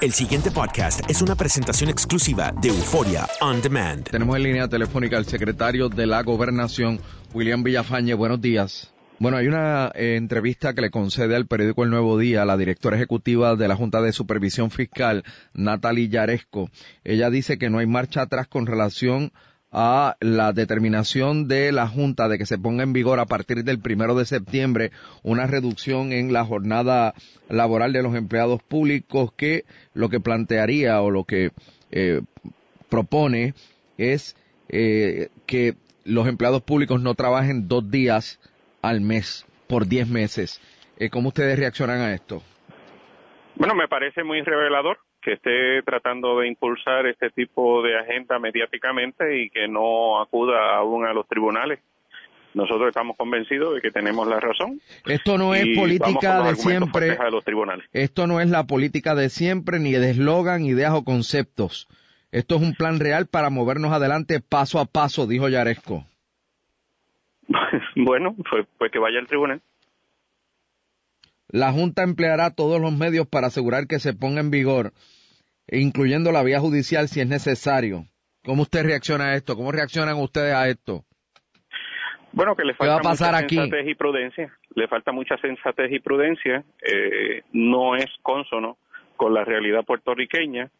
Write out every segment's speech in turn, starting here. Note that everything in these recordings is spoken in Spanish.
El siguiente podcast es una presentación exclusiva de Euforia On Demand. Tenemos en línea telefónica al secretario de la Gobernación, William Villafañe. Buenos días. Bueno, hay una eh, entrevista que le concede al periódico El Nuevo Día la directora ejecutiva de la Junta de Supervisión Fiscal, Natalie Yaresco. Ella dice que no hay marcha atrás con relación a la determinación de la Junta de que se ponga en vigor a partir del primero de septiembre una reducción en la jornada laboral de los empleados públicos que lo que plantearía o lo que eh, propone es eh, que los empleados públicos no trabajen dos días al mes por diez meses. Eh, ¿Cómo ustedes reaccionan a esto? Bueno, me parece muy revelador que esté tratando de impulsar este tipo de agenda mediáticamente y que no acuda aún a los tribunales. Nosotros estamos convencidos de que tenemos la razón. Esto no es política de siempre. los tribunales. Esto no es la política de siempre, ni de eslogan, ideas o conceptos. Esto es un plan real para movernos adelante paso a paso, dijo Yaresco. bueno, pues, pues que vaya al tribunal. La Junta empleará todos los medios para asegurar que se ponga en vigor, incluyendo la vía judicial si es necesario. ¿Cómo usted reacciona a esto? ¿Cómo reaccionan ustedes a esto? Bueno, que le ¿Qué va falta a pasar mucha aquí? sensatez y prudencia. Le falta mucha sensatez y prudencia. Eh, no es consono con la realidad puertorriqueña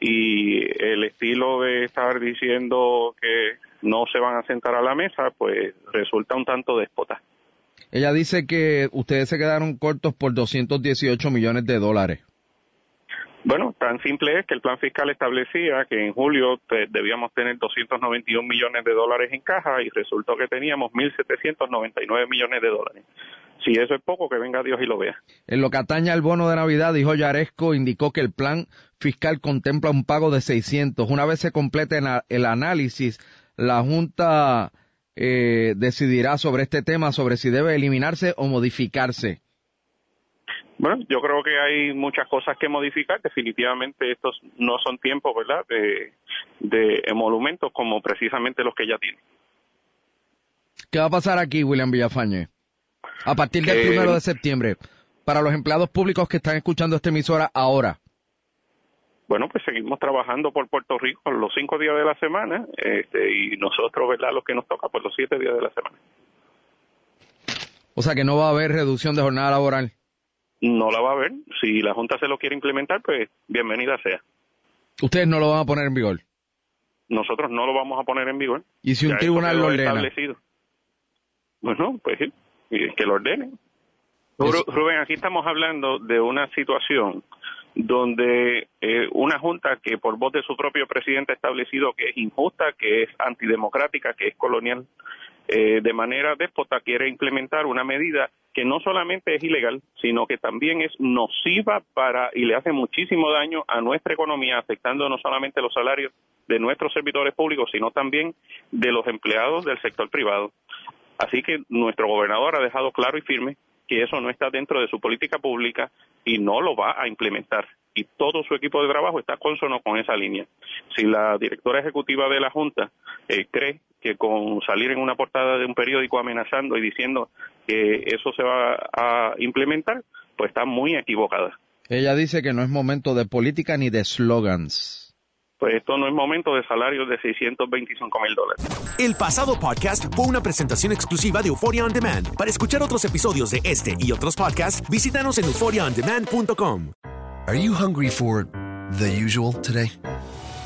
y el estilo de estar diciendo que no se van a sentar a la mesa, pues resulta un tanto déspota. Ella dice que ustedes se quedaron cortos por 218 millones de dólares. Bueno, tan simple es que el plan fiscal establecía que en julio debíamos tener 291 millones de dólares en caja y resultó que teníamos 1.799 millones de dólares. Si eso es poco, que venga Dios y lo vea. En lo que atañe al bono de Navidad, dijo Yaresco, indicó que el plan fiscal contempla un pago de 600. Una vez se complete el análisis, la Junta eh, decidirá sobre este tema, sobre si debe eliminarse o modificarse. Bueno, yo creo que hay muchas cosas que modificar. Definitivamente estos no son tiempos, ¿verdad?, de, de emolumentos como precisamente los que ya tienen. ¿Qué va a pasar aquí, William Villafañe? A partir del Que- primero de septiembre, para los empleados públicos que están escuchando esta emisora ahora. Bueno, pues seguimos trabajando por Puerto Rico los cinco días de la semana este, y nosotros, ¿verdad?, los que nos toca, pues los siete días de la semana. O sea que no va a haber reducción de jornada laboral. No la va a ver. Si la Junta se lo quiere implementar, pues bienvenida sea. Ustedes no lo van a poner en vigor. Nosotros no lo vamos a poner en vigor. ¿Y si un Ya tribunal eso lo ordena? establecido. Bueno, pues que lo ordenen. Ru- Rubén, aquí estamos hablando de una situación donde eh, una junta que por voz de su propio presidente ha establecido que es injusta, que es antidemocrática, que es colonial, eh, de manera déspota quiere implementar una medida que no solamente es ilegal, sino que también es nociva para y le hace muchísimo daño a nuestra economía, afectando no solamente los salarios de nuestros servidores públicos, sino también de los empleados del sector privado. Así que nuestro gobernador ha dejado claro y firme que eso no está dentro de su política pública y no lo va a implementar. Y todo su equipo de trabajo está consono con esa línea. Si la directora ejecutiva de la Junta eh, cree que con salir en una portada de un periódico amenazando y diciendo que eso se va a implementar, pues está muy equivocada. Ella dice que no es momento de política ni de slogans. Pues esto no es momento de salarios de 625 mil dólares. El pasado podcast fue una presentación exclusiva de Euphoria On Demand. Para escuchar otros episodios de este y otros podcasts, visítanos en euphoriaondemand.com. Are you hungry for the usual today?